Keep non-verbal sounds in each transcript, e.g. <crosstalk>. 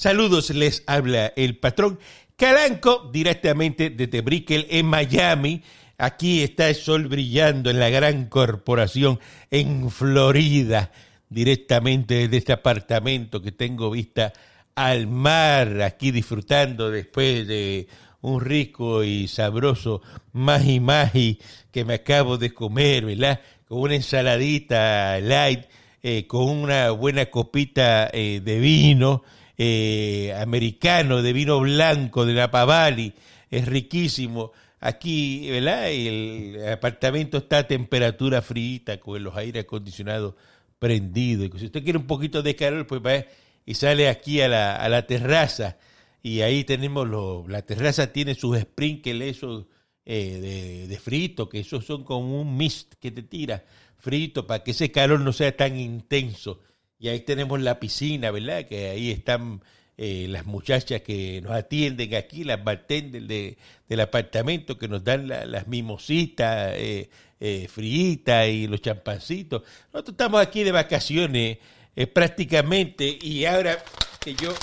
Saludos, les habla el patrón Calanco directamente desde Brickell en Miami. Aquí está el sol brillando en la gran corporación en Florida, directamente desde este apartamento que tengo vista al mar, aquí disfrutando después de un rico y sabroso maji maji que me acabo de comer, ¿verdad? Con una ensaladita light, eh, con una buena copita eh, de vino eh, americano, de vino blanco, de Napa Valley, es riquísimo. Aquí, ¿verdad? El apartamento está a temperatura fría, con los aire acondicionados prendidos. Si usted quiere un poquito de calor, pues va y sale aquí a la, a la terraza. Y ahí tenemos, lo, la terraza tiene sus sprinkles, esos eh, de, de, frito, que esos son como un mist que te tira frito para que ese calor no sea tan intenso. Y ahí tenemos la piscina, ¿verdad? Que ahí están eh, las muchachas que nos atienden aquí, las bartenders de, del apartamento, que nos dan la, las mimositas eh, eh, fritas y los champancitos. Nosotros estamos aquí de vacaciones eh, prácticamente y ahora que yo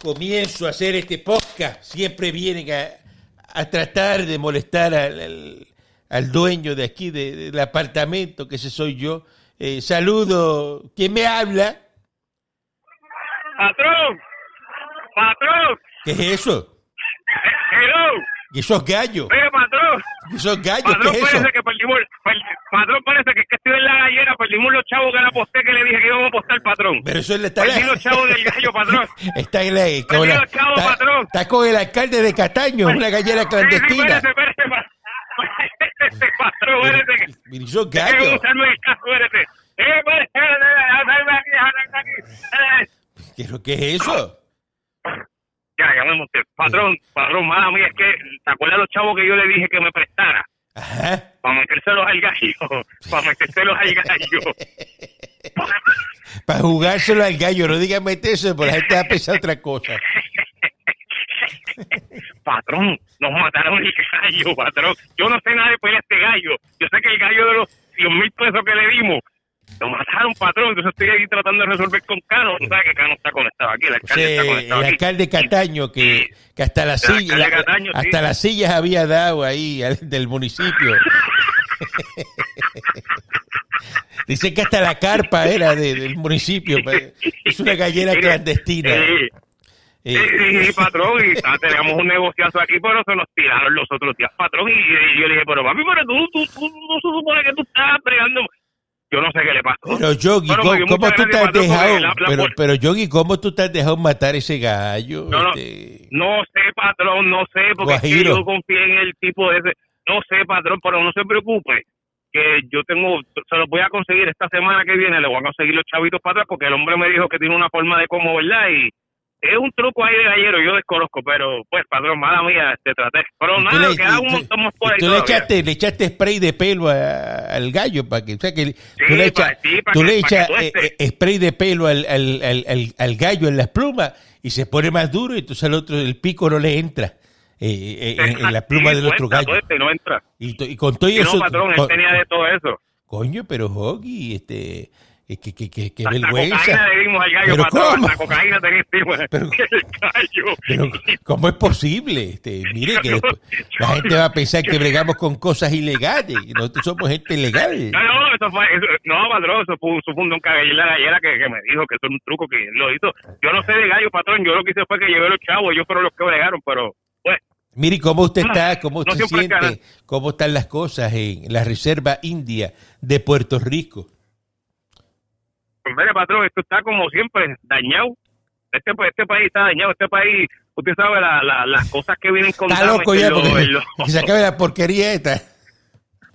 comienzo a hacer este podcast, siempre vienen a, a tratar de molestar al, al, dueño de aquí, de, del apartamento, que ese soy yo. Eh, saludo. ¿Quién me habla? Patrón. Patrón. ¿Qué es eso? Hello. ¿Y esos gallos? Mire, patrón. ¿Y esos gallos? Patrón, ¿Qué es eso? parece que perdimos, per- patrón, parece que, que estoy en la gallera, perdimos los chavos que le aposté que le dije que íbamos a apostar, patrón. Pero eso está Perdí los chavos del gallo, patrón. <laughs> Está, en la, con la- los chavos, está- patrón. está con el alcalde de Cataño, una gallera Sí, sí, clandestina. espérate, espérate, <laughs> espérate, Pero déjame aquí. Eh, ¿Qué, es eso? Ya, ya me monté. Patrón, patrón, mala mía, es que, ¿te acuerdas los chavos que yo le dije que me prestara? Ajá. Para metérselos al gallo, <laughs> para metérselos al gallo. <laughs> Para jugárselo al gallo, no digan meterse, porque la gente va a pensar otra cosa. <laughs> patrón, nos mataron el gallo, patrón. Yo no sé nada de pelear este gallo. Yo sé que el gallo de los 100 mil pesos que le dimos, lo mataron, patrón. Entonces estoy aquí tratando de resolver con Cano. Sabes que Cano está conectado aquí, el alcalde sea, está el conectado aquí. alcalde Cataño, que, que hasta las El sillas, Cataño, sí. hasta las sillas había dado ahí del municipio. <laughs> Dice que hasta la carpa era de- del municipio. Es una gallera clandestina. Eh, Sí, sí, patrón, y ah, teníamos un negociazo aquí, pero se nos tiraron los otros días, patrón, y, y yo le dije, pero papi, pero tú, tú, tú, no se supone que tú estás bregando. Yo no sé qué le pasó. Pero Yogi, Bueno, ¿cómo, tú te has dejado? la- la pero, pero Yogi, ¿cómo tú te has dejado matar ese gallo? No, no, Este, no sé, patrón, no sé, porque es que yo confié en el tipo ese. No sé, patrón, pero no se preocupe, que yo tengo, se los voy a conseguir esta semana que viene, le voy a conseguir los chavitos para atrás, porque el hombre me dijo que tiene una forma de cómo, ¿verdad? Y es un truco ahí de gallero, yo desconozco, pero pues, patrón, mala mía, te traté. Pero tú nada, le- queda un tú- montón más por ahí tú le echaste, le echaste spray de pelo a- al gallo para que, o sea, que tú Sí, le pa- echas, sí, tú que- le echas eh, eh, spray de pelo al, al, al, al- al gallo en las plumas y se pone más duro y entonces el otro, el pico no le entra eh, eh, en, en la pluma Sí, del otro gallo. tueste, no entra. Y, con todo eso, no, patrón, él tenía de todo eso. coño, pero Hoggy, este, que, que, que, que Hasta vergüenza. ¿Pero cómo? <laughs> Pero- ¿cómo es posible? Este, mire que la gente va a pensar que bregamos con cosas ilegales. y Nosotros somos gente legal. No, no, eso fue, eso- no, patrón, eso fue, eso fue un don gallera que, que me dijo que eso es un truco que lo hizo. Yo no sé de gallo, patrón, yo lo que hice fue que llevé los chavos, ellos fueron los que bregaron, pero, pues, Mire cómo usted está, cómo usted siente, cómo están las cosas en la Reserva India de Puerto Rico. Pues mire, patrón, esto está como siempre, dañado. Este, pa- este país está dañado, este país, usted sabe la, la, las cosas que vienen con Está loco ya porque <laughs> que se acabe la porquería esta.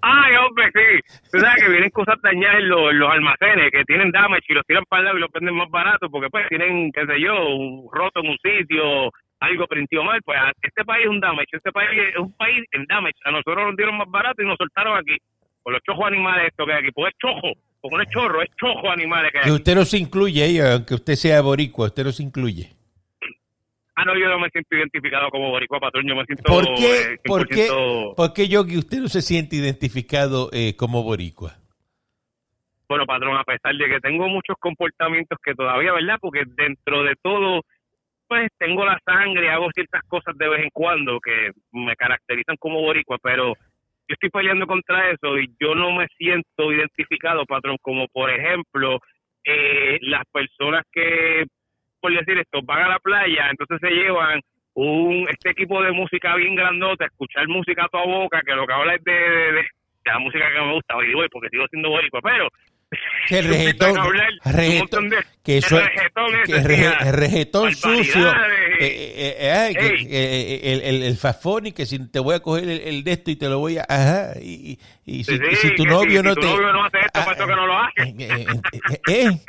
Ay, hombre, sí. Tú sabes que vienen cosas dañadas en los, en los almacenes, que tienen damage y los tiran para el lado y los venden más barato, porque pues tienen, qué sé yo, un roto en un sitio, algo prendido mal. Pues este país es un damage, este país es un país en damage. A nosotros nos dieron más barato y nos soltaron aquí. Con los chojos animales esto que hay aquí, pues es chojo, porque no es chorro, es chojo animales que hay Que usted no se incluye ahí, aunque usted sea boricua, usted no se incluye. Ah, no, yo no me siento identificado como boricua, patrón, yo me siento... ¿Por eh, qué, por qué, 100% por qué Yogi, usted no se siente identificado eh, como boricua? Bueno, patrón, a pesar de que tengo muchos comportamientos que todavía, ¿verdad? Porque dentro de todo, pues tengo la sangre, hago ciertas cosas de vez en cuando que me caracterizan como boricua, pero yo estoy peleando contra eso y yo no me siento identificado, patrón, como por ejemplo eh, las personas que, por decir esto, van a la playa, entonces se llevan un este equipo de música bien grandota, escuchar música a toda boca, que lo que habla es de, la música que me gusta, hoy porque sigo siendo boricua, pero el que eso el regetón, que el, re, el regetón sucio eh, eh, eh, que, el, el, el fafón y que si te voy a coger el, el, de esto y te lo voy a ajá y, y, si, sí, y si tu novio si, no si te tu novio no hace esto, ah, que no lo hace.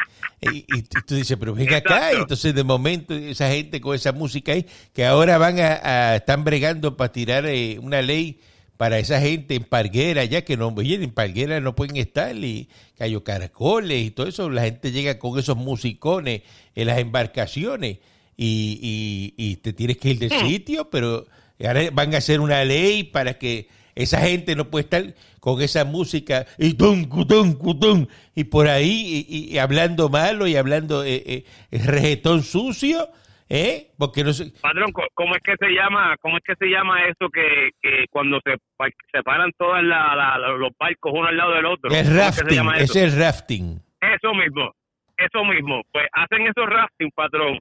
y, y tú dices, pero ven acá, y entonces de momento esa gente con esa música ahí, que ahora van a, a están bregando para tirar eh, una ley para esa gente en Parguera, ya que no, oye, en Parguera no pueden estar, y Cayo Caracoles y todo eso, la gente llega con esos musicones en las embarcaciones y, y, y te tienes que ir del <laughs> sitio, pero ahora van a hacer una ley para que esa gente no puede estar con esa música y tum, cutum, cutum, y por ahí y, hablando malo y hablando eh, eh, reggaetón sucio, ¿eh? Porque no sé, Patrón, ¿cómo es que se llama, cómo es que se llama eso que, que cuando se pa- separan todas la- la- la- los barcos uno al lado del otro? el ¿Cómo es que rafting, es eso? el rafting. Eso mismo, eso mismo. Pues hacen esos rafting, patrón.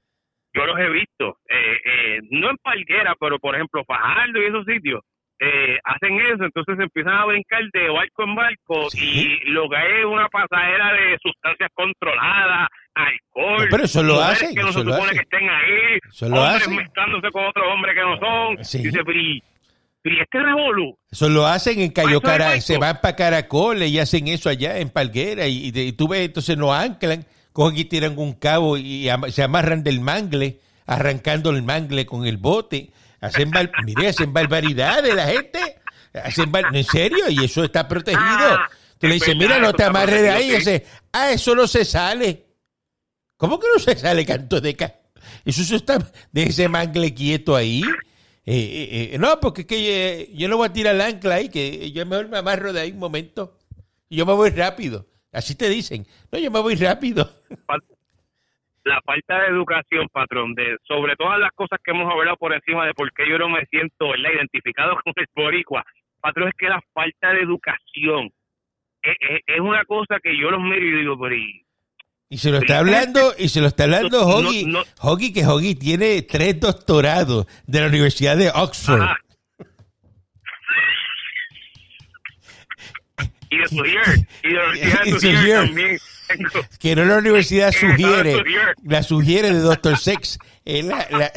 Yo los he visto. Eh, eh, no en Palguera, pero por ejemplo, Fajardo y esos sitios. Eh, hacen eso, entonces empiezan a brincar de barco en barco Sí. y lo que hay es una pasadera de sustancias controladas, alcohol. No, pero eso lo hacen, que no eso se lo supone hacen. que estén ahí, Eso lo hombres hacen. mezclándose con otros hombres que no son. Sí. Dice, pero y, este revolú. Eso lo hacen en Cayo Eso es Cara, barco. se van para Caracoles y hacen eso allá en Palguera y, y tú ves, entonces no anclan, cogen y tiran un cabo y am- se amarran del mangle, arrancando el mangle con el bote, hacen, <laughs> mire, hacen barbaridades la gente, hacen bar- en serio, y eso está protegido. Ah, Tú le es dices, mira, no te amarres de ahí, y dice, ah, eso no se sale. ¿Cómo que no se sale, canto de ca? Eso, eso está de ese mangle quieto ahí. Eh, eh, eh, no, porque es que eh, yo no voy a tirar el ancla ahí, que yo mejor me amarro de ahí un momento. Y yo me voy rápido. Así te dicen. No, yo me voy rápido. la falta de educación, patrón, de sobre todas las cosas que hemos hablado por encima de por qué yo no me siento identificado <laughs> con el boricua, patrón, es que la falta de educación es una cosa que yo los miro y digo, pero y- Y se lo está hablando, y se lo está hablando No, no, Hoggy. no. Hoggy, que Hoggy tiene tres doctorados de la Universidad de Oxford. ajá. y de Surier, <laughs> y de la Universidad de también. Que no la universidad <laughs> sugiere, la sugiere de Doctor Sex. Es la- la-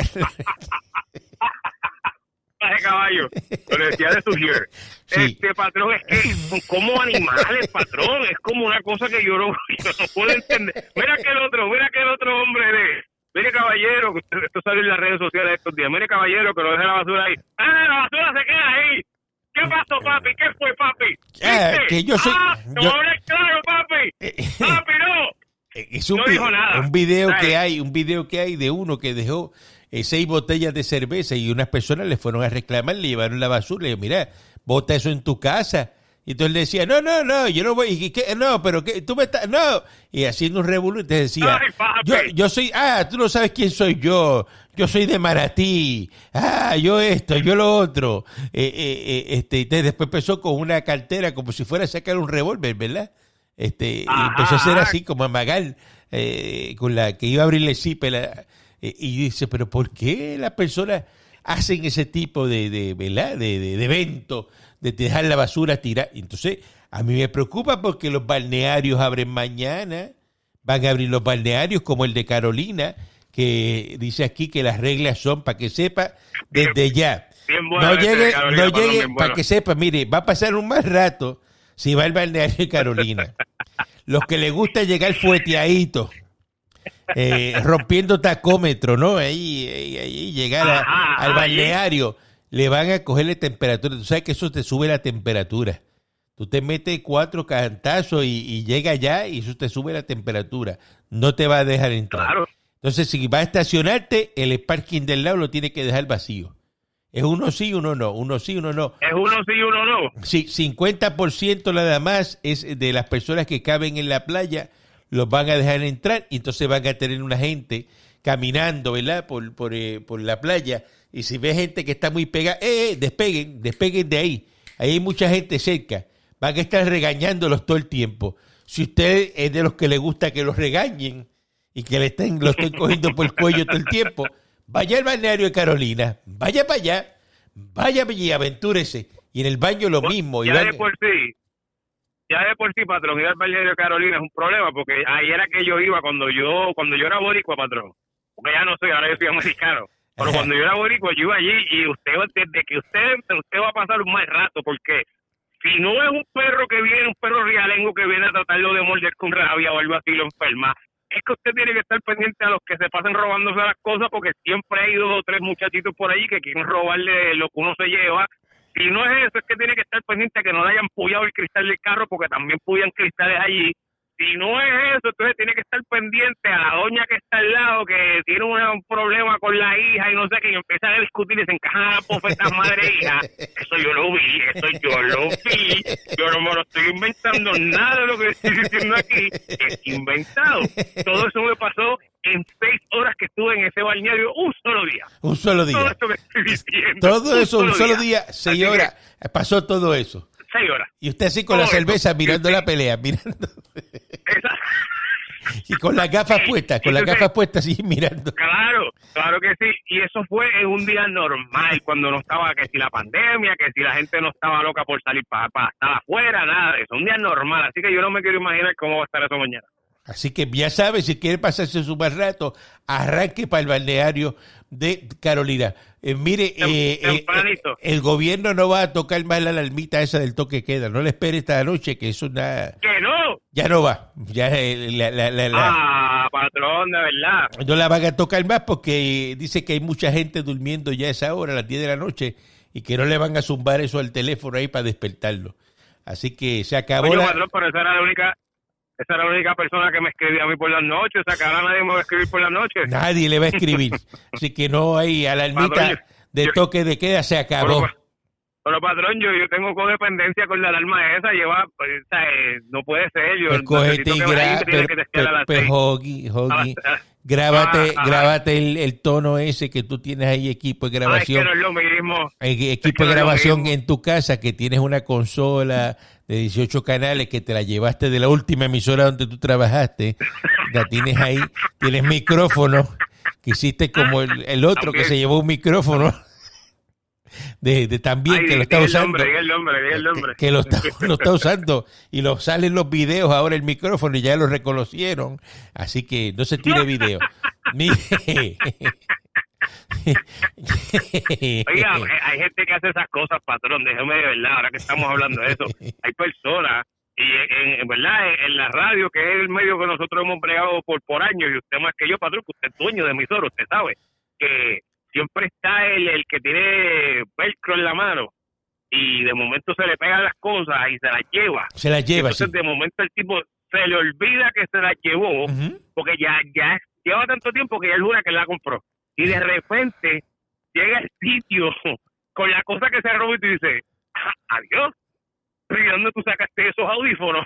de caballo, Universidad de Surier. <laughs> Sí. Este patrón es que son como animales, patrón, es como una cosa que yo no, <laughs> yo no puedo entender. Mira que el otro, mira que el otro hombre de, mire caballero, esto sale en las redes sociales estos días, mire caballero que lo deja la basura ahí. Ah, la basura se queda ahí. ¿Qué pasó, papi? ¿Qué fue, papi? Ah, ¿Viste? que yo soy- Ah, yo- hablar claro, papi. Papi, no. <laughs> Es un, No dijo nada. un video que hay, un video que hay de uno que dejó eh, seis botellas de cerveza y unas personas le fueron a reclamar, le llevaron la basura, le dijo, mira, bota eso en tu casa. Y entonces le decía, no, no, no, yo no voy, ¿y qué? No, pero que tú me estás, no. Y haciendo un revolú, te decía, yo, yo soy, ah, tú no sabes quién soy yo, yo soy de Maratí, ah, yo esto, yo lo otro. Eh, eh, eh, este, y después empezó con una cartera como si fuera a sacar un revólver, ¿verdad? Este, y empezó a ser así como a Magal, eh, con la que iba a abrirle zipe, la- eh, y dice, pero ¿por qué las personas hacen ese tipo de, de, ¿verdad? de, de, de evento, de dejar la basura tirar? Entonces, a mí me preocupa porque los balnearios abren mañana, van a abrir los balnearios como el de Carolina, que dice aquí que las reglas son, para que sepa, desde ya. Bien No ese de llegue, Carolina, no llegue, para bueno. que sepa, mire, va a pasar un mal rato si va al balneario de Carolina. Los que le gusta llegar fueteadito, eh, rompiendo tacómetro, ¿no? Ahí, ahí, ahí, llegar a- Ajá, al balneario, le van a cogerle temperatura. Tú sabes que eso te sube la temperatura. Tú te metes cuatro cantazos y, y llega allá y eso te sube la temperatura. No te va a dejar entrar. Claro. Entonces, si vas a estacionarte, el parking del lado lo tiene que dejar vacío. Es uno sí, uno no, uno sí, uno no. Es uno sí, uno no. Sí, 50% nada más es de las personas que caben en la playa, los van a dejar entrar y entonces van a tener una gente caminando, ¿verdad? Por, por, eh, por la playa. Y si ve gente que está muy pegada, eh, eh, despeguen, despeguen de ahí. Ahí hay mucha gente cerca. Van a estar regañándolos todo el tiempo. Si usted es de los que le gusta que los regañen y que le estén, lo estén cogiendo por el cuello todo el tiempo, vaya al balneario de Carolina, vaya para allá, vaya y aventúrese. Y en el baño lo mismo. y Ya van- de por sí, ya de por sí, patrón, ir al balneario Carolina es un problema, porque ahí era que yo iba cuando yo cuando yo era boricua, patrón. Porque ya no soy, ahora yo soy americano. Pero cuando yo era boricua, yo iba allí y usted, desde que usted, usted va a pasar un mal rato, porque si no es un perro que viene, un perro realengo que viene a tratarlo de morder con rabia o algo así, lo enferma, es que usted tiene que estar pendiente a los que se pasen robándose las cosas, porque siempre hay dos o tres muchachitos por ahí que quieren robarle lo que uno se lleva. Si no es eso, es que tiene que estar pendiente que no le hayan puyado el cristal del carro, porque también puyan cristales allí. Si no es eso, entonces tiene que estar pendiente a la doña que está al lado, que tiene un problema con la hija y no sé qué, y empiezan a discutir y se encajan a bofetas madre e hija. Eso yo lo vi, eso yo lo vi. Yo no me lo estoy inventando, nada de lo que estoy diciendo aquí es inventado. Todo eso me pasó en seis horas que estuve en ese balneario un solo día. Un solo Todo día. eso que estoy diciendo. Todo eso, un solo día, Así seis horas, pasó todo eso. Seis horas. Y usted así con la Todo eso. cerveza mirando Sí, la pelea, mirando. Esa- <laughs> Y con las gafas Sí, puestas, con las gafas puestas así mirando. Claro, claro que sí. Y eso fue en un día normal, cuando no estaba que si la pandemia, que si la gente no estaba loca por salir para estar afuera, nada de eso. Un día normal. Así que yo no me quiero imaginar cómo va a estar eso mañana. Así que ya sabe, si quiere pasarse su más rato, arranque para el balneario de Carolina. Eh, mire, eh, eh, el gobierno no va a tocar más la alarmita esa del toque queda. No le espere esta noche, que eso nada, Que no. ya no va. Ya la- la- la- la- Ah, patrón, de verdad. no la van a tocar más porque dice que hay mucha gente durmiendo ya a esa hora, a las 10 de la noche, y que no le van a zumbar eso al teléfono ahí para despertarlo. Así que se acabó Oye, la... patrón, pero esa era la única, esa era la única persona que me escribía a mí por las noches. O sea, que ahora nadie me va a escribir por las noches. Nadie le va a escribir. <laughs> Así que no hay alarmita de toque de queda, se acabó. Pero, pero, patrón, yo, yo tengo codependencia con la alarma esa. Lleva, pues, o sea, eh, no puede ser. Yo Pues necesito que me pero- que testear pero- a las pero, seis. Hoggy, Hoggy, A las- grábate, Ah, grábate el, el tono ese que tú tienes ahí, equipo de Ah, es que grabación. no es lo mismo. eh, equipo que de grabación en tu casa que tienes una consola de 18 canales que te la llevaste de la última emisora donde tú trabajaste, la tienes ahí, tienes micrófono, que hiciste como el, el otro que se llevó un micrófono de, de también Ay, que lo está usando. nombre, el nombre, diga el nombre. que lo está, <laughs> lo está usando y lo salen los videos ahora el micrófono y ya lo reconocieron así que no se tire video Mire. Oiga, <laughs> hay gente que hace esas cosas, patrón, déjeme de verdad, ahora que estamos hablando de eso. Hay personas, y en, en verdad, en, en la radio, que es el medio que nosotros hemos bregado por, por años, y usted más que yo, patrón, que usted es dueño de emisora, usted sabe, que siempre está el, el que tiene velcro en la mano, y de momento se le pegan las cosas y se las lleva. se la lleva sí. Entonces, de momento, el tipo se le olvida que se las llevó, porque ya, ya lleva tanto tiempo que ya es una que la compró. Y de repente llega al sitio <laughs> con la cosa que se robó y tú dices, "Ah, adiós. ¿Pero ¿y dónde tú sacaste esos audífonos?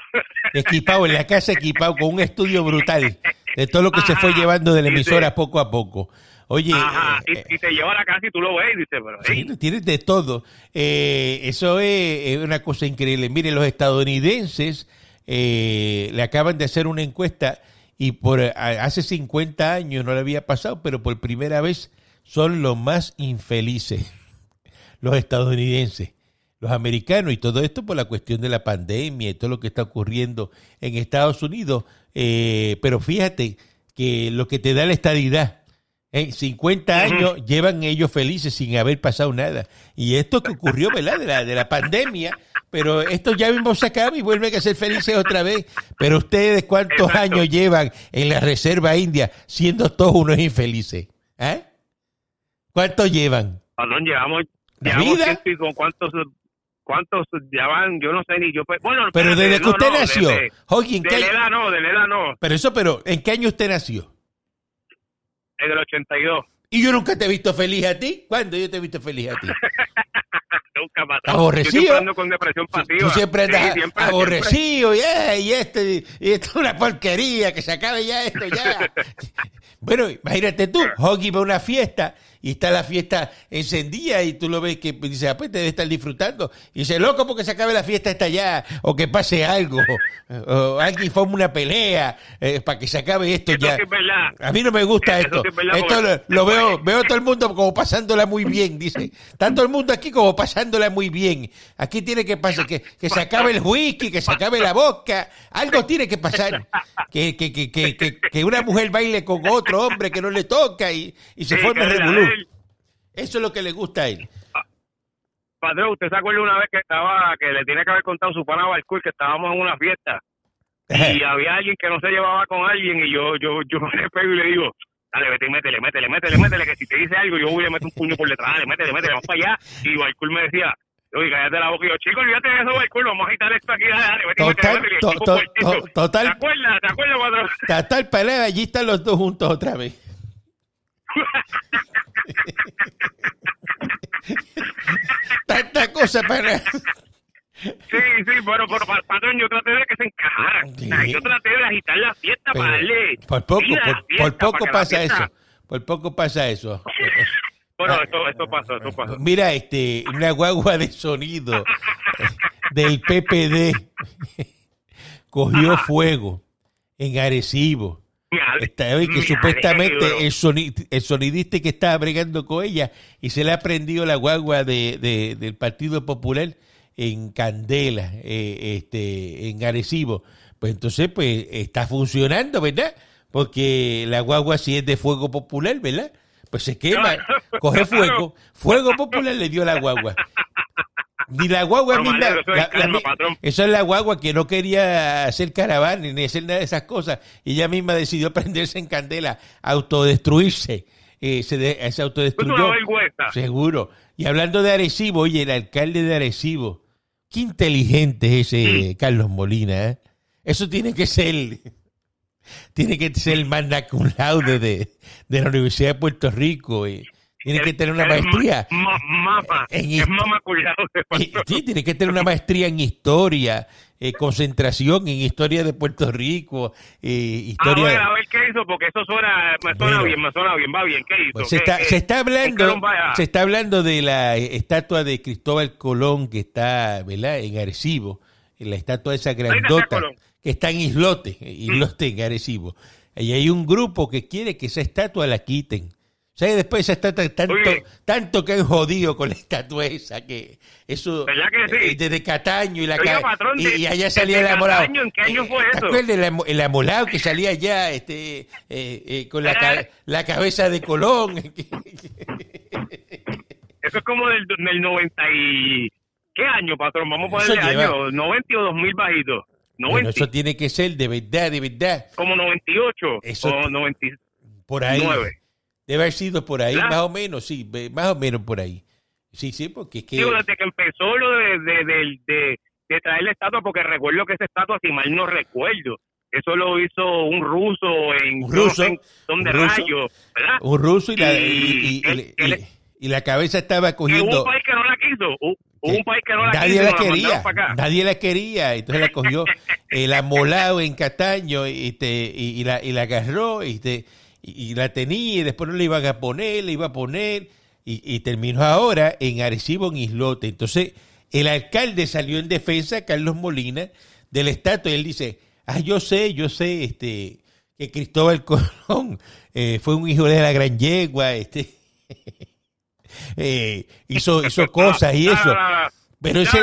equipado en la casa equipado con un estudio brutal de todo lo que se fue llevando de la emisora poco a poco oye Ajá, eh, y, y te lleva a la casa y tú lo ves y dices, pero Sí, tienes de todo. Eh, eso es, una cosa increíble. Mire, los estadounidenses eh, le acaban de hacer una encuesta y por hace 50 años no le había pasado, pero por primera vez son los más infelices, <laughs> los estadounidenses. Los americanos y todo esto por la cuestión de la pandemia y todo lo que está ocurriendo en Estados Unidos. Eh, pero fíjate que lo que te da la estadidad, en 50 Ujú. años llevan ellos felices sin haber pasado nada. Y esto que ocurrió, ¿verdad? De la, de la pandemia, pero esto ya mismo se acaba y vuelven a ser felices otra vez. Pero ustedes, ¿cuántos Exacto. años llevan en la Reserva India siendo todos unos infelices? ¿Eh? ¿Cuántos llevan? perdón, llevamos, ¿La llevamos vida? ciento y con cuántos, cuántos ya van, yo no sé ni yo. pues, Bueno, Pero desde que usted no, nació, desde- ¿en De edad no, de la edad no, pero eso, pero ¿en qué año usted nació? Es del 82. Y yo nunca te he visto feliz a ti. ¿Cuándo yo te he visto feliz a ti? <laughs> Nunca pasó. Aborrecido. Yo ando con depresión pasiva. Tú siempre Sí, andas siempre, aborrecido, y esto, y esto es una porquería, que se acabe ya esto, ya. <laughs> bueno, imagínate tú, Hoggy va a una fiesta y está la fiesta encendida y tú lo ves que dice, ah, pues debe estar disfrutando. Y dice, loco, porque se acabe la fiesta esta ya, o que pase algo, <laughs> o alguien forma una pelea eh, para que se acabe esto Eso ya. es. A mí no me gusta esto. sí es verdad, Esto lo, lo veo, veo todo el mundo como pasándola muy bien, dice. Está todo el mundo aquí como pasándola muy bien. Aquí tiene que pasar, que, que se acabe el whisky, que se acabe la boca. Algo tiene que pasar. Que, que, que, que, que, una mujer baile con otro hombre que no le toca y, y se Sí, forme revolú. Eso es lo que le gusta a él. Patrón, ¿usted se acuerda una vez que estaba, que le tiene que haber contado su pana Balcour que estábamos en una fiesta y había alguien que no se llevaba con alguien y yo, yo, yo me le pego y le digo, dale, vete, y métele, métele, métele, métele, que si te dice algo yo voy a meter un puño por detrás, dale, métele, métele, vamos para allá. Y Balcour me decía, oye, cállate la boca y yo, chico, olvídate de eso, Balcour, vamos a agitar esto aquí, dale, dale, vete, Total, métele, to- to- to- total. ¿Te acuerdas? ¿Te acuerdas, patrón? Total pelea, allí están los dos juntos otra vez. <laughs> Tanta cosa para... Sí, sí, bueno, pero pa- patrón, yo traté de que se. O sea, Sí. yo traté de agitar la fiesta Pero para darle. por poco, por, por poco para pasa fiesta- eso. Por poco pasa eso. <laughs> Bueno, Ah. esto, esto pasó, esto pasó. Mira, este, una guagua de sonido <laughs> del PPD cogió fuego en Arecibo. Está bien que me supuestamente el, soni- el sonidista que estaba bregando con ella y se le ha prendido la guagua de, de- del Partido Popular en Candela, eh, este, en Arecibo. Pues entonces, pues está funcionando, ¿verdad? Porque la guagua si es de fuego popular, ¿verdad? Pues se quema, coge fuego, fuego popular le dio la guagua. Ni la guagua misma. eso es la- la esa es la guagua que no quería hacer caravana ni hacer nada de esas cosas. Y ella misma decidió <laughs> prenderse en candela, autodestruirse. Eh, se, de- se una autodestruyó. vergüenza. Seguro. Y hablando de Arecibo, oye, el alcalde de Arecibo, qué inteligente es ese Carlos Molina. ¿eh? Eso tiene que ser, tiene que ser el magna cum laude de, de la Universidad de Puerto Rico. eh. Tiene que tener una Es maestría. ma-. En es cuidado. Sí, tiene que tener una maestría en historia, eh, concentración en historia de Puerto Rico, eh, A historia. ver, a ver qué hizo, porque eso suena, me suena Bueno. bien, me suena bien, va bien, ¿qué hizo? Pues se, ¿Qué- está, qué- se está en qué hablando vaya? se está hablando de la estatua de Cristóbal Colón que está ¿verdad? en Arecibo en la estatua esa grandota que está en Islote Islote en Arecibo y hay un grupo que quiere que esa estatua la quiten sea, después estatua tanto, Oye. tanto que han jodido con la estatua esa que eso ¿Verdad que sí? eh, desde Cataño y la ca- patrón, y, de- y allá salía el amolado ¿en qué año fue ¿Te eso? el, amo- el amolado que salía allá este eh, eh, con la, ca- la cabeza de Colón <laughs> Eso es como del, del 90 y... ¿Qué año, patrón? Vamos a ponerle año, 90 o 2000 bajitos. 90, Bueno, eso tiene que ser de verdad, de verdad. como 98 Eso o te- 99. Por ahí. Debe haber sido por ahí, más o menos, sí, más o menos por ahí. Sí, sí, porque es que... Digo, desde que empezó lo de, de, de, de- de traer la estatua, porque recuerdo que esa estatua, si mal no recuerdo, eso lo hizo un ruso en... Un ruso, sé en ¿Dónde un ruso. rayos? ¿Verdad? Un ruso y la, Y- la cabeza estaba Que hubo cogiendo... un país que no la quiso. Hubo hubo un país que no la nadie quiso. la quería, nadie la quería, entonces la cogió <laughs> el amolado en Cataño y, te, y, y la, y la agarró y, te, y, y la tenía y después no le iban a poner, le iba a poner y, y terminó ahora en Arecibo, en Islote. Entonces el alcalde salió en defensa, Carlos Molina, del estatua y él dice, ah, yo sé, yo sé, este que Cristóbal <laughs> Colón eh, fue un hijo de la gran yegua, este <laughs> eh, hizo, hizo cosas y eso. Pero, ese,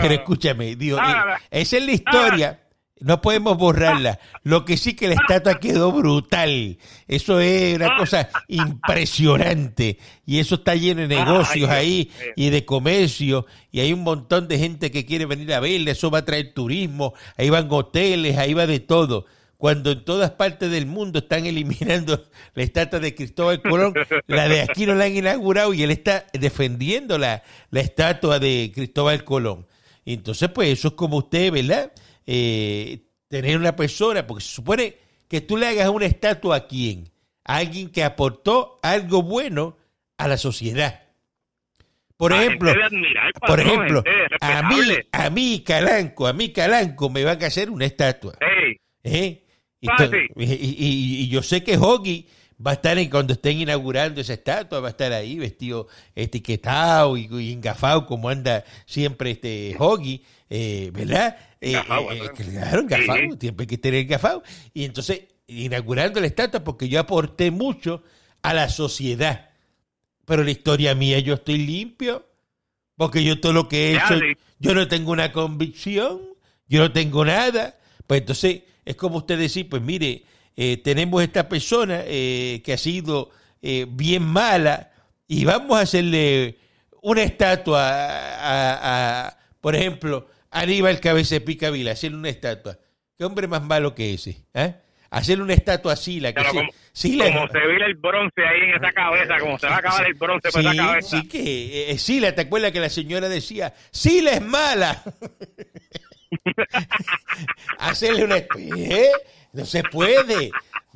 pero escúchame, digo, eh, esa es la historia. No podemos borrarla. Lo que sí que la estatua quedó brutal. Eso es una cosa impresionante. Y eso está lleno de negocios ahí y de comercio. Y hay un montón de gente que quiere venir a verla. Eso va a traer turismo. Ahí van hoteles, ahí va de todo. Cuando en todas partes del mundo están eliminando la estatua de Cristóbal Colón, la de aquí no la han inaugurado y él está defendiendo la, la estatua de Cristóbal Colón. Entonces, pues eso es como usted, ¿verdad? Eh, tener una persona, porque se supone que tú le hagas una estatua a quién? alguien que aportó algo bueno a la sociedad. Por ejemplo, admirar, por ejemplo, a mí, a mí Calanco, a mí Calanco me van a hacer una estatua. ¿eh? Y- y yo sé que Hoggy va a estar en, cuando estén inaugurando esa estatua, va a estar ahí vestido etiquetado y, y engafado como anda siempre este Hoggy, eh, ¿verdad? Eh, Engafado, eh, claro, engafado, Sí. siempre hay que tener engafado. Y entonces, inaugurando la estatua, porque yo aporté mucho a la sociedad. Pero la historia mía, yo estoy limpio. Porque yo todo lo que he hecho, yo no tengo una convicción, yo no tengo nada. Pues entonces es como usted decir, pues mire, eh, tenemos esta persona eh, que ha sido eh, bien mala y vamos a hacerle una estatua a, a- a, por ejemplo, Aníbal Cabeza Pica Vila, hacerle una estatua. ¿Qué hombre más malo que ese? Hacerle una estatua a Sila. Que Pero sí- como- Sila- como se vira el bronce ahí en esa cabeza, como se va a acabar el bronce por esa Sí, cabeza. sí que Sila, ¿te acuerdas que la señora decía, Sila es mala? <laughs> Hacerle una... ¿Eh? No se puede,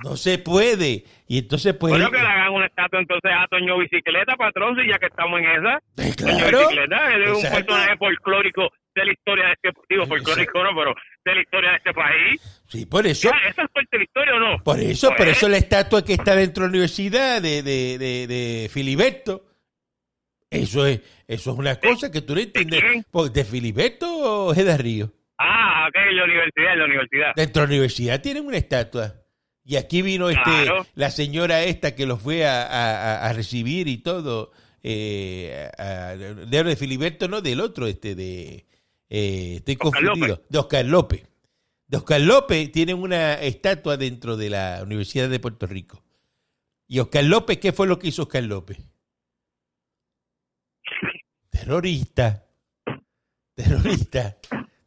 no se puede. Y entonces pues... Bueno, que le hagan una estatua entonces a Toño Bicicleta, patrón, si ya que estamos en esa. Toño claro, Bicicleta, él es un personaje folclórico de la historia de este digo folclórico no, pero de la historia de este país. Sí, por eso... Ya, ¿Esa es parte de la historia o no? Por eso, por Pues, eso la estatua que está dentro de la universidad de, de, de, de Filiberto, eso es, eso es una cosa que tú no entiendes. quién? Pues, ¿De Filiberto o Geda Río? Ah, en la universidad, en la universidad. Dentro de la universidad tienen una estatua. Y aquí vino este Claro. la señora esta que los fue a, a- a recibir y todo. Eh, a- de, Filiberto, no, del otro, este, de. eh, estoy Oscar confundido. De Oscar López. De Oscar López tienen una estatua dentro de la Universidad de Puerto Rico. ¿Y Oscar López qué fue lo que hizo Oscar López? <laughs> Terrorista. Terrorista.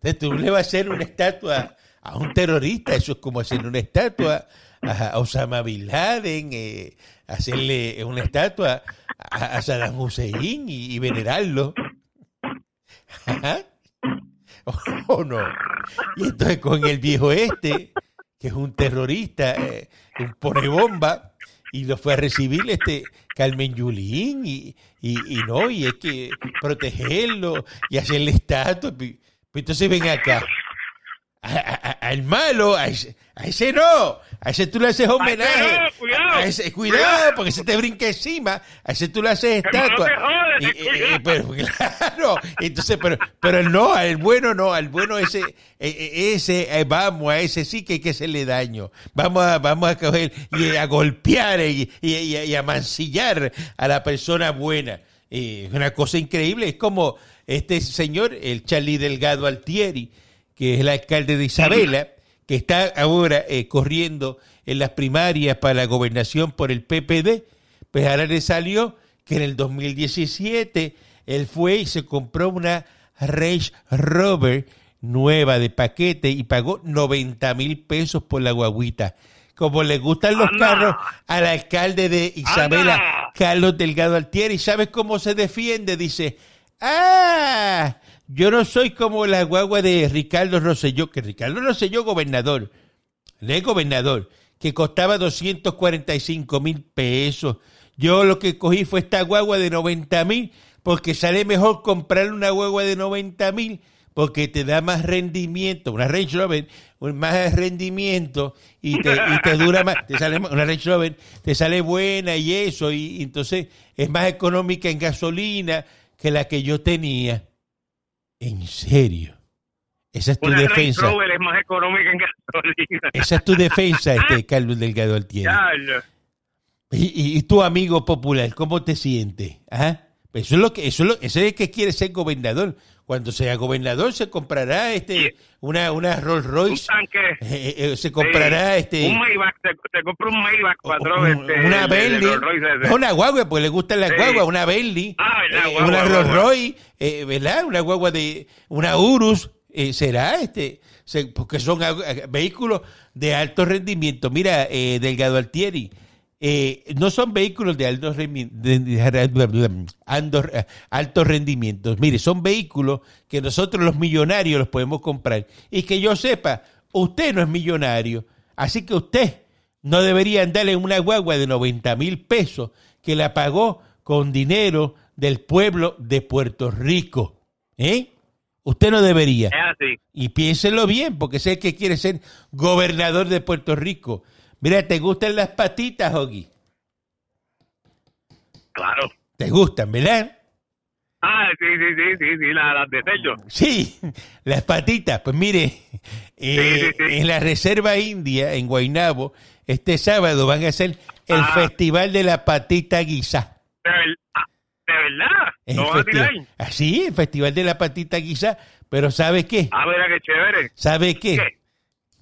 Entonces tú le vas a hacer una estatua a un terrorista, eso es como hacer una estatua a Osama Bin Laden, eh, hacerle una estatua a, Saddam Hussein y, venerarlo. Ajá. ¿O no? Y entonces con el viejo este, que es un terrorista, eh, un pone bomba, y lo fue a recibir este Carmen Yulín, y, y, no, y hay que protegerlo y hacerle estatua. Pues Entonces ven acá. A- a- a- al malo, a ese, a ese no, a ese tú le haces homenaje. no, cuidado, A ese- cuidado, cuidado. porque se te brinca encima, a ese tú le haces estatua. te jodes, Y- y- cuidado. y- pero <laughs> claro, entonces, pero, pero no, al bueno no, al bueno ese, eh, eh, ese, eh, vamos, a ese sí que hay que hacerle daño. Vamos a, vamos a coger y a golpear y, y- y- y a mancillar a la persona buena. Eh, una cosa increíble, es como este señor, el Charlie Delgado Altieri, que es el alcalde de Isabela, que está ahora eh, corriendo en las primarias para la gobernación por el PPD, pues ahora le salió que en el 2017 él fue y se compró una Range Rover nueva de paquete y pagó 90 mil pesos por la guaguita. Como le gustan los Anda. carros al alcalde de Isabela, Anda. Carlos Delgado Altieri, ¿sabes cómo se defiende? Dice, ah, yo no soy como la guagua de Ricardo Rosselló, que Ricardo Rosselló gobernador, le gobernador, que costaba 245 mil pesos. Yo lo que cogí fue esta guagua de 90 mil, porque sale mejor comprar una guagua de 90 mil, porque te da más rendimiento, una Range Rover, más rendimiento y <laughs> te, y te dura más, te sale una Range Rover, te sale buena y eso, y, y entonces es más económica en gasolina que la que yo tenía. En serio. Esa es tu Una Range defensa. Rover es más económica en gasolina. Esa es tu defensa, <laughs> este Carlos Delgado Altieri. Y, y- y tu amigo popular, ¿cómo te sientes? Ajá. Pues Eso es lo que, eso es lo, ese es el que quiere ser gobernador. Cuando sea gobernador se comprará este una, una Rolls Un Royce, tanque. eh, eh, se comprará Sí. este Un Maybach, te, te compra un Maybach, un- este, una Bentley, no una guagua, pues le gustan las Sí. guaguas, una Bentley, Ah, verdad, eh, guagua, una. Rolls Royce, eh, ¿verdad? Una guagua de una Urus, eh, será este, Se- porque son ag- vehículos de alto rendimiento. Mira, eh, Delgado Altieri, eh, no son vehículos de alto, remi- de- de- ando- alto rendimiento. Mire, son vehículos que nosotros los millonarios los podemos comprar. Y que yo sepa, usted no es millonario, así que usted no deberían darle una guagua de 90 mil pesos que la pagó con dinero del pueblo de Puerto Rico. ¿Eh? Usted no debería. Y piénselo bien, porque sé que quiere ser gobernador de Puerto Rico. Mira, ¿te gustan las patitas, Hoggy? Claro. ¿Te gustan, verdad? Ah, sí, sí, sí, sí, sí, las la de sello. Sí, <laughs> las patitas. Pues mire, eh, sí, sí. en la Reserva India, en Guaynabo, este sábado van a hacer el Ah. Festival de la Patita Guisá. De, ver- ah, ¿de verdad? Es ¿No el van a tirar? festi- Así, el Festival de la Patita Guisá. Pero ¿sabe qué? Ah, mira qué chévere. ¿Sabe qué? ¿Qué?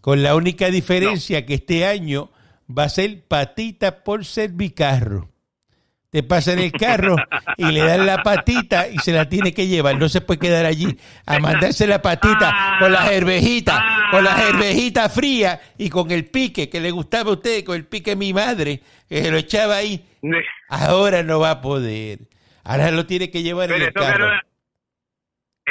Con la única diferencia que este año va a ser patita por servicarro. Te pasan el carro y le dan la patita y se la tiene que llevar. No se puede quedar allí a mandarse la patita con las hervejitas, con las hervejitas frías y con el pique que le gustaba a usted, con el pique de mi madre, que se lo echaba ahí. Ahora no va a poder. Ahora lo tiene que llevar en el carro.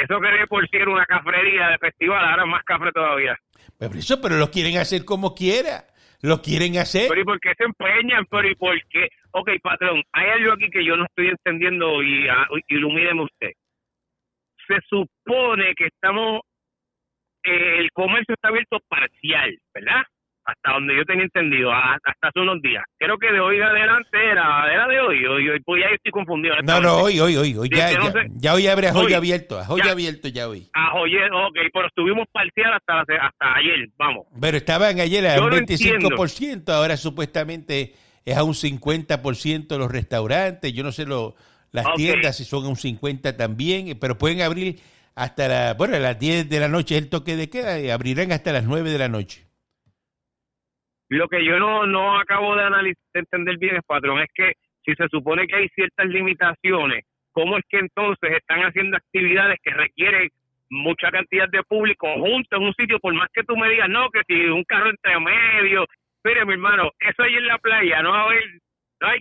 Eso que era por si era una cafrería de festival, ahora es más cafre todavía. Pero eso, pero lo quieren hacer como quiera. Lo quieren hacer. Pero ¿y por qué se empeñan? Pero ¿y por qué? Ok, patrón, hay algo aquí que yo no estoy entendiendo y ilumíneme usted. Se supone que estamos, eh, el comercio está abierto parcial, ¿verdad? Hasta donde yo tenía entendido, a- hasta hace unos días. Creo que de hoy en adelante era, era de hoy, hoy, hoy pues ya estoy confundido. No, no, hoy, hoy, hoy, hoy. Sí, Ya, no ya, sé. ya hoy abre a joya Hoy. abierto, a joya Ya. abierto ya hoy. Ah, oye, ok, pero estuvimos parcial hasta, hasta ayer, vamos. Pero estaban ayer a Yo un no 25%, ahora supuestamente es a un 50% los restaurantes, yo no sé lo, las tiendas si son a un 50 también, pero pueden abrir hasta la, bueno, a las 10 de la noche es el toque de queda y abrirán hasta las 9 de la noche. Lo que yo no, no acabo de analizar, de entender bien, es, patrón, es que si se supone que hay ciertas limitaciones, ¿cómo es que entonces están haciendo actividades que requieren mucha cantidad de público junto en un sitio, por más que tú me digas, no, que si un carro entre medio, mire mi hermano, eso ahí en la playa, no va a haber, no hay,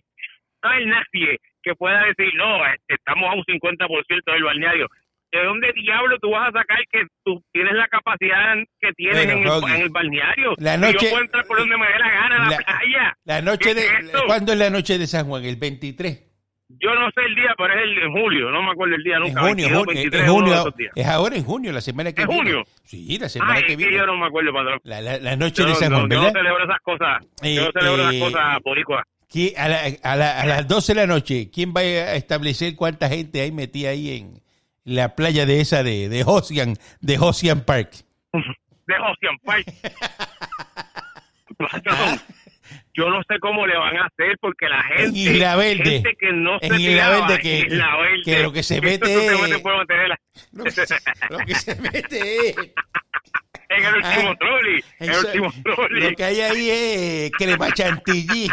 no hay nadie que pueda decir, no, estamos a un 50% del balneario. ¿De dónde diablo tú vas a sacar que tú tienes la capacidad que tienes Bueno, en, el, en el balneario? la noche- yo puedo entrar por donde me dé la gana en la, La- playa. La noche ¿Qué de, es? ¿cuándo es la noche de San Juan? El 23. Yo no sé el día, pero es el en julio, no me acuerdo el día En nunca. junio, 22, junio, 23, en junio, es ahora en junio, la semana que ¿En viene. junio? Sí, la semana Ay, que viene. yo no me acuerdo, patrón. La, la- la noche Yo de San no, Juan, yo no ¿verdad? celebro esas cosas. Eh, yo no celebro eh, esas cosas boricuas. ¿Quién- a, a a las 12 de la noche, ¿quién va a establecer cuánta gente hay metida ahí en la playa de esa de, de Ocean, de Ocean Park? <laughs> De Ocean Park. <laughs> Patrón, yo no sé cómo le van a hacer porque la gente. En Isla Verde. Gente que no En se Isla tiraba Verde que- Isla Verde, que lo que se mete es- Lo que, se- lo que se <laughs> mete es... En el último Ah, trolley. En el eso- último trolley. lo que hay ahí es crema chantilly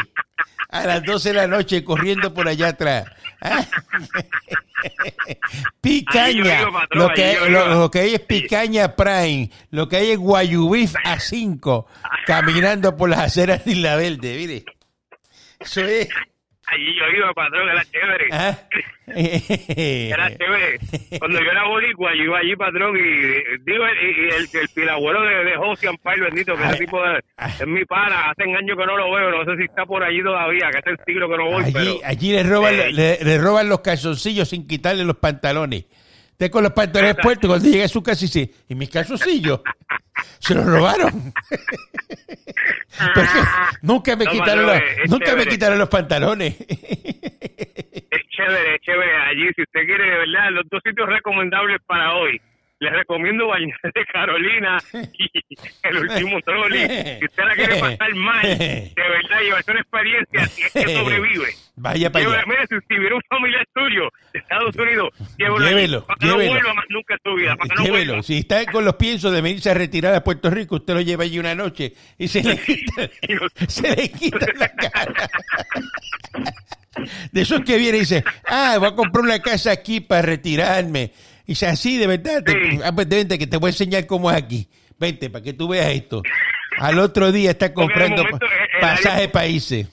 a las 12 de la noche corriendo por allá atrás. <laughs> Picaña. Digo, patrón, lo, que lo que hay es picaña prime. Lo que hay es guayubif a 5 caminando por las aceras de Isla Verde. Mire. Eso es. Allí yo iba, patrón, era chévere. ¿ah? Era chévere. Cuando yo era boricua, yo iba allí, patrón, y digo, y, y el, el pilabuelo de, de José Amparo, bendito, que ese tipo de, es mi pana, hace años que no lo veo, no sé si está por allí todavía, que hace el siglo que no voy, Allí, pero... allí le, roban, Eh, le, le roban los calzoncillos sin quitarle los pantalones. Usted con los pantalones puestos, cuando llega a su casa dice, ¿y mis calzoncillos? <laughs> Se los robaron. Porque nunca me No, quitaron, los- nunca me quitaron los pantalones. Es chévere, es chévere. Allí, si usted quiere, de verdad, los dos sitios recomendables para hoy. Les recomiendo Bañar de Carolina y el último trolley. Si usted la quiere pasar mal, de verdad, llevarse una experiencia, si es que sobrevive. Vaya para allá. mire, si, viene un familiar tuyo de Estados Unidos, llévelo, Llévelo, para que llévelo. no vuelva más nunca en su vida. Para que Llévelo. Si está con los piensos de venirse a retirar a Puerto Rico, usted lo lleva allí una noche y se le quita, se le quita la cara. De esos que viene y dice, ah, voy a comprar una casa aquí para retirarme. Y dice, así, de verdad, te- Sí. ah, pues vente, que te voy a enseñar cómo es aquí. Vente, para que tú veas esto. Al otro día está comprando momento pa- el- el pasaje área- países.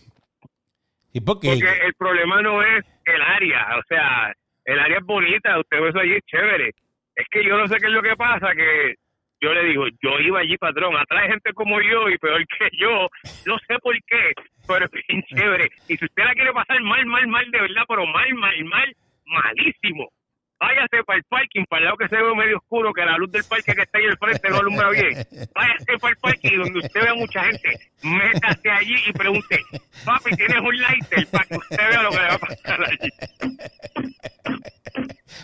¿Y por qué? Porque el problema no es el área, o sea, el área es bonita, usted ve eso allí chévere. Es que yo no sé qué es lo que pasa, que yo le digo, yo iba allí, patrón, atrás hay gente como yo y peor <laughs> que yo, no sé por qué, pero es bien chévere. Y si usted la quiere pasar mal, mal, mal, de verdad, pero mal, mal, mal, malísimo, váyase para el parking, para el lado que se ve medio oscuro, que la luz del parque que está ahí al frente no alumbra bien. Váyase para el parking donde usted vea mucha gente, métase allí y pregunte, papi, ¿tienes un lighter? Para que usted vea lo que le va a pasar allí.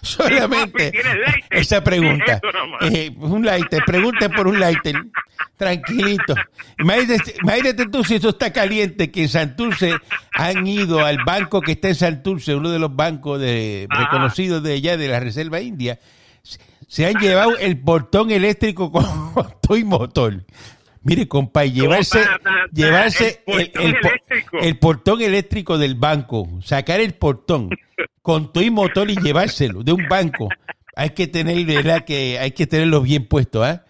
Solamente papi, ¿tienes lighter? esa pregunta. Eh, un lighter, pregunte por un lighter. Tranquilito. Imagínate, imagínate tú si eso está caliente, que en Santurce han ido al banco que está en Santurce, uno de los bancos de, reconocidos de allá de la Reserva India, se- han llevado el portón eléctrico con <laughs> todo y motor. Mire, compa, llevarse, llevarse el el, portón el po- eléctrico. el portón eléctrico del banco, sacar el portón con todo y motor y llevárselo de un banco. Hay que tener, ¿verdad? Que hay que tenerlo bien puesto, ¿ah?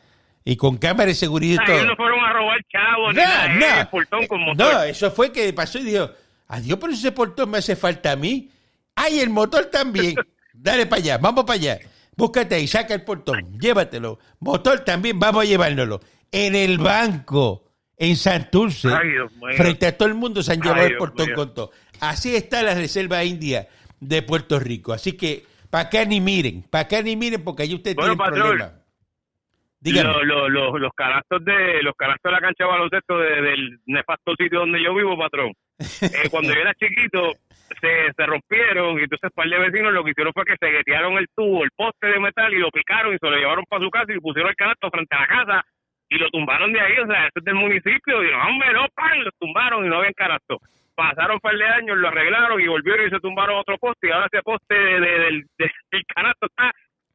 Y con cámara de seguridad sea, ellos no fueron a robar chavos, ni No, nada, no. el portón con motor. No, eso fue que pasó y dijo, adiós, pero ese portón me hace falta a mí. Ay, el motor también. <laughs> Dale para allá, vamos para allá. Búscate ahí, saca el portón, llévatelo. Motor también, vamos a llevárnoslo. En el banco, en Santurce, Ay, Dios frente a todo el mundo se han llevado Ay, el Dios portón mío. con todo. Así está la Reserva India de Puerto Rico. Así que, para acá ni miren, para acá ni miren, porque ahí usted Bueno, tiene patrón, problema. Dígame. Lo- lo- lo- los canastos de los canastos de la cancha de baloncesto de- del nefasto sitio donde yo vivo, patrón. Eh, cuando yo era chiquito se, se rompieron y entonces par de vecinos lo que hicieron fue que se guetearon el tubo, el poste de metal y lo picaron y se lo llevaron para su casa y pusieron el canasto frente a la casa y lo tumbaron de ahí, o sea, eso es del municipio y no, hombre, pan, lo tumbaron y no habían canasto. Pasaron un par de años, lo arreglaron y volvieron y se tumbaron otro poste y ahora ese poste de- de- del, de- del canasto está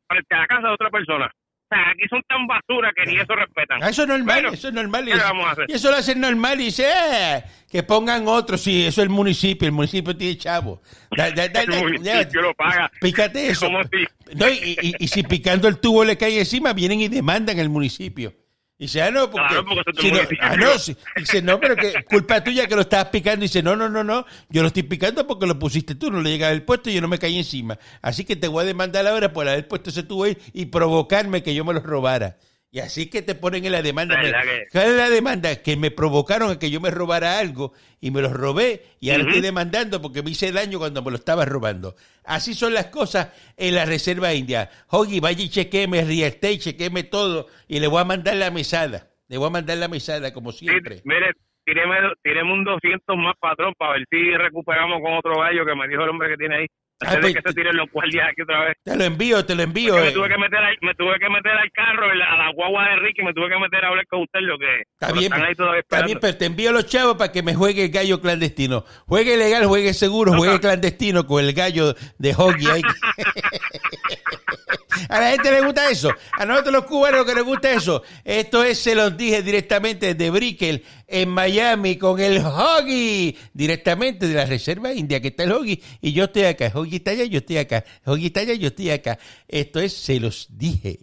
frente a la casa de otra persona. O sea, aquí son tan basura que ni eso respetan. Ah, eso es normal, Bueno, eso es normal. ¿qué le vamos a hacer? Y eso lo hacen normal y dice, eh, que pongan otro. Sí, eso es el municipio, el municipio tiene chavo. Da- da- da- El municipio lo paga. Pícate Es eso. si- No, y, y- y si picando el tubo le cae encima, vienen y demandan al municipio. Y dice, ah, no, porque... Claro, si no, ah, no, si- dice, no, pero que culpa tuya que lo estabas picando. Y dice, no, no, no, no, yo lo estoy picando porque lo pusiste tú, no le llegaba el puesto y yo no me caí encima. Así que te voy a demandar ahora por haber puesto ese tubo ahí y provocarme que yo me lo robara. Y así que te ponen en la demanda. ¿Verdad Me- que? ¿Cuál es la demanda? Que me provocaron a que yo me robara algo y me lo robé y ahora estoy demandando porque me hice daño cuando me lo estaba robando. Así son las cosas en la Reserva India. Hoggy, vaya y chequeme real estate, chequeme todo y le voy a mandar la mesada. Le voy a mandar la mesada como siempre. Sí, mire, tíreme, tíreme un 200 más, patrón, para ver si recuperamos con otro gallo que me dijo el hombre que tiene ahí. Ah, pues, de que se tiren los guardias aquí otra vez. Te lo envío, te lo envío. Porque me eh. tuve que meter ahí- me tuve que meter al carro, a la guagua de Ricky, me tuve que meter a hablar con usted lo que Está bien, están ahí todavía está bien, esperando. pero te envío a los chavos para que me juegue el gallo clandestino. Juegue legal, juegue seguro, juegue clandestino con el gallo de ahí. <laughs> <laughs> A la gente le gusta eso. A nosotros los cubanos que nos gusta eso. Esto es, se los dije directamente desde Brickell, en Miami, con el Hoggy. Directamente de la Reserva India, que está el Hoggy. Y yo estoy acá. Hoggy está allá, yo estoy acá. Hoggy está allá, yo estoy acá. Esto es, se los dije.